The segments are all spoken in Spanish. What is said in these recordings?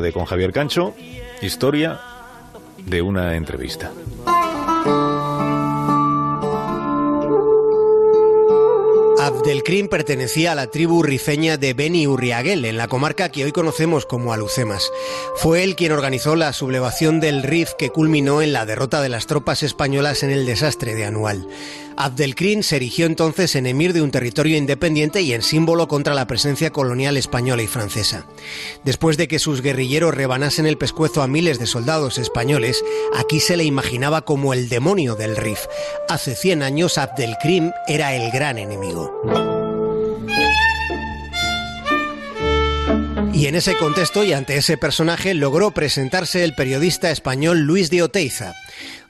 de con Javier Cancho, historia de una entrevista. Abdelkrim pertenecía a la tribu rifeña de Beni Urriaguel, en la comarca que hoy conocemos como Alucemas. Fue él quien organizó la sublevación del Rif que culminó en la derrota de las tropas españolas en el desastre de Anual. Abdelkrim se erigió entonces en emir de un territorio independiente y en símbolo contra la presencia colonial española y francesa. Después de que sus guerrilleros rebanasen el pescuezo a miles de soldados españoles, aquí se le imaginaba como el demonio del Rif. Hace 100 años Abdelkrim era el gran enemigo. Y en ese contexto y ante ese personaje logró presentarse el periodista español Luis de Oteiza.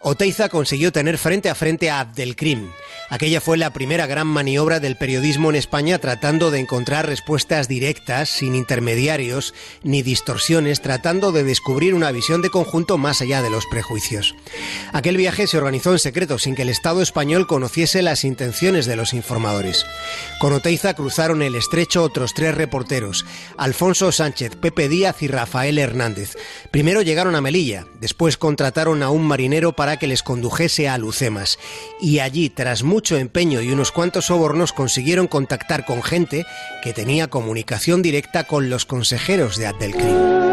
Oteiza consiguió tener frente a frente a Abdelkrim. Aquella fue la primera gran maniobra del periodismo en España tratando de encontrar respuestas directas, sin intermediarios ni distorsiones, tratando de descubrir una visión de conjunto más allá de los prejuicios. Aquel viaje se organizó en secreto, sin que el Estado español conociese las intenciones de los informadores. Con Oteiza cruzaron el estrecho otros tres reporteros, Alfonso Sánchez, Pepe Díaz y Rafael Hernández. Primero llegaron a Melilla, después contrataron a un marinero para que les condujese a Lucemas, y allí, tras mucho empeño y unos cuantos sobornos consiguieron contactar con gente que tenía comunicación directa con los consejeros de Abdelkrim.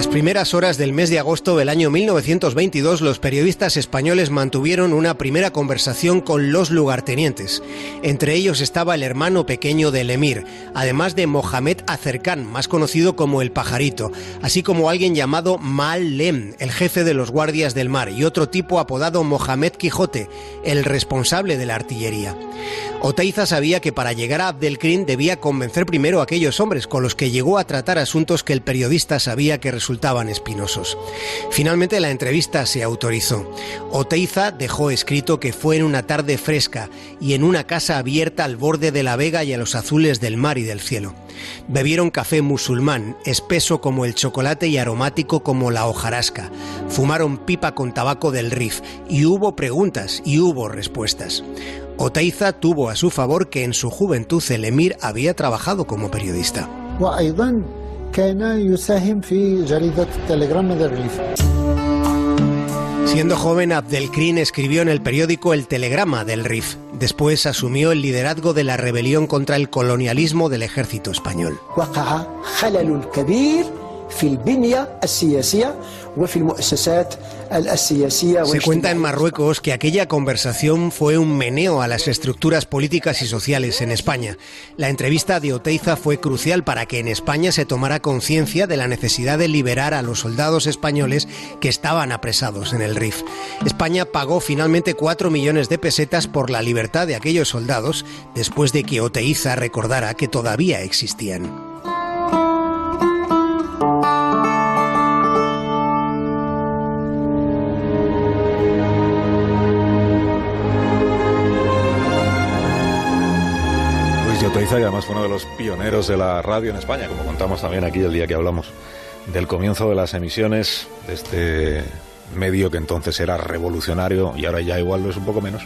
Las primeras horas del mes de agosto del año 1922, los periodistas españoles mantuvieron una primera conversación con los lugartenientes. Entre ellos estaba el hermano pequeño del emir, además de Mohamed Acercán, más conocido como el pajarito, así como alguien llamado Mal Lem, el jefe de los guardias del mar, y otro tipo apodado Mohamed Quijote, el responsable de la artillería. Oteiza sabía que para llegar a Abdelkrim debía convencer primero a aquellos hombres con los que llegó a tratar asuntos que el periodista sabía que resultaban espinosos. Finalmente la entrevista se autorizó. Oteiza dejó escrito que fue en una tarde fresca y en una casa abierta al borde de la vega y a los azules del mar y del cielo. Bebieron café musulmán, espeso como el chocolate y aromático como la hojarasca. Fumaron pipa con tabaco del Rif y hubo preguntas y hubo respuestas. Oteiza tuvo a su favor que en su juventud el emir había trabajado como periodista. Siendo joven, Abdelkrim escribió en el periódico El Telegrama del Rif. Después asumió el liderazgo de la rebelión contra el colonialismo del ejército español. Se cuenta en Marruecos que aquella conversación fue un meneo a las estructuras políticas y sociales en España. La entrevista de Oteiza fue crucial para que en España se tomara conciencia de la necesidad de liberar a los soldados españoles que estaban apresados en el RIF. España pagó finalmente 4 millones de pesetas por la libertad de aquellos soldados después de que Oteiza recordara que todavía existían. Oteiza, y además fue uno de los pioneros de la radio en España, como contamos también aquí el día que hablamos del comienzo de las emisiones de este medio que entonces era revolucionario y ahora ya igual lo es un poco menos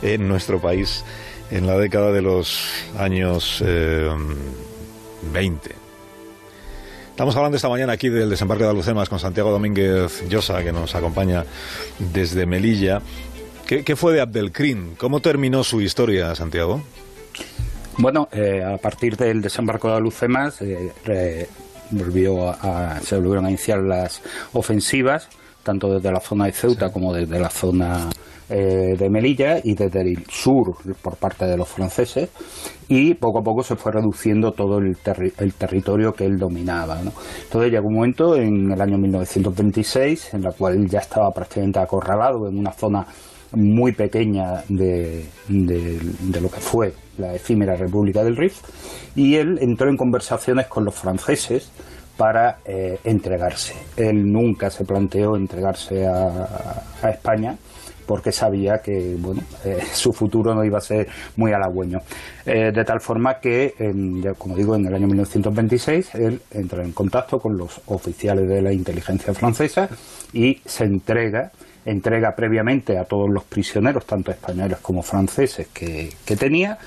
en nuestro país en la década de los años 20. Eh, Estamos hablando esta mañana aquí del desembarque de Alucemas con Santiago Domínguez Llosa, que nos acompaña desde Melilla. ¿Qué, qué fue de Abdelkrim? ¿Cómo terminó su historia, Santiago? Bueno, eh, a partir del desembarco de Alucemas eh, volvió a, se volvieron a iniciar las ofensivas, tanto desde la zona de Ceuta como desde la zona eh, de Melilla y desde el sur por parte de los franceses y poco a poco se fue reduciendo todo el, territorio que él dominaba. Entonces llegó un momento en el año 1926 en la cual él ya estaba prácticamente acorralado en una zona muy pequeña de, de, lo que fue la efímera República del Rif, y él entró en conversaciones con los franceses para eh, entregarse. Él nunca se planteó entregarse a, España porque sabía que bueno, eh, su futuro no iba a ser muy halagüeño. Eh, de tal forma que, como digo, en el año 1926 él entra en contacto con los oficiales de la inteligencia francesa y se entrega entrega previamente a todos los prisioneros, tanto españoles como franceses, que, tenía,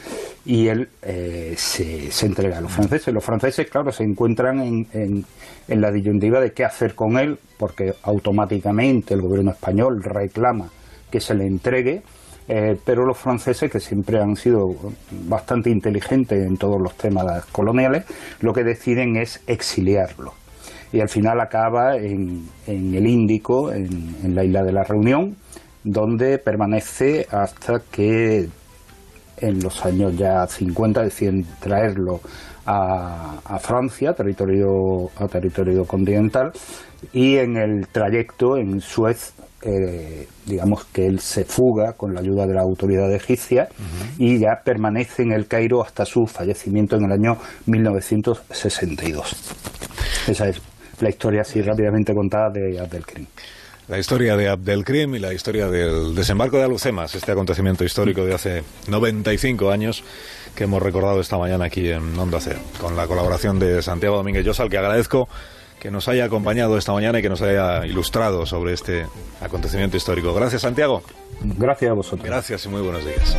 y él eh, se, se, entrega a los franceses. Los franceses, claro, se encuentran en, en, en, la disyuntiva de qué hacer con él, porque automáticamente el gobierno español reclama que se le entregue, eh, pero los franceses, que siempre han sido bastante inteligentes en todos los temas coloniales, lo que deciden es exiliarlo y al final acaba en, el Índico, en, la isla de la Reunión, donde permanece hasta que en los años ya 50 deciden traerlo a, Francia, territorio, a territorio continental, y en el trayecto en Suez, eh, digamos que él se fuga con la ayuda de la autoridad egipcia y ya permanece en el Cairo hasta su fallecimiento en el año 1962. Esa es la historia así rápidamente contada de Abdelkrim. La historia de Abdelkrim y la historia del desembarco de Alucemas, este acontecimiento histórico de hace 95 años que hemos recordado esta mañana aquí en Onda Cero, con la colaboraal de Santiago Domínguez Llosa, al que agradezco que nos haya acompañado esta mañana y que nos haya ilustrado sobre este acontecimiento histórico. Gracias, Santiago. Gracias a vosotros. Gracias y muy buenos días.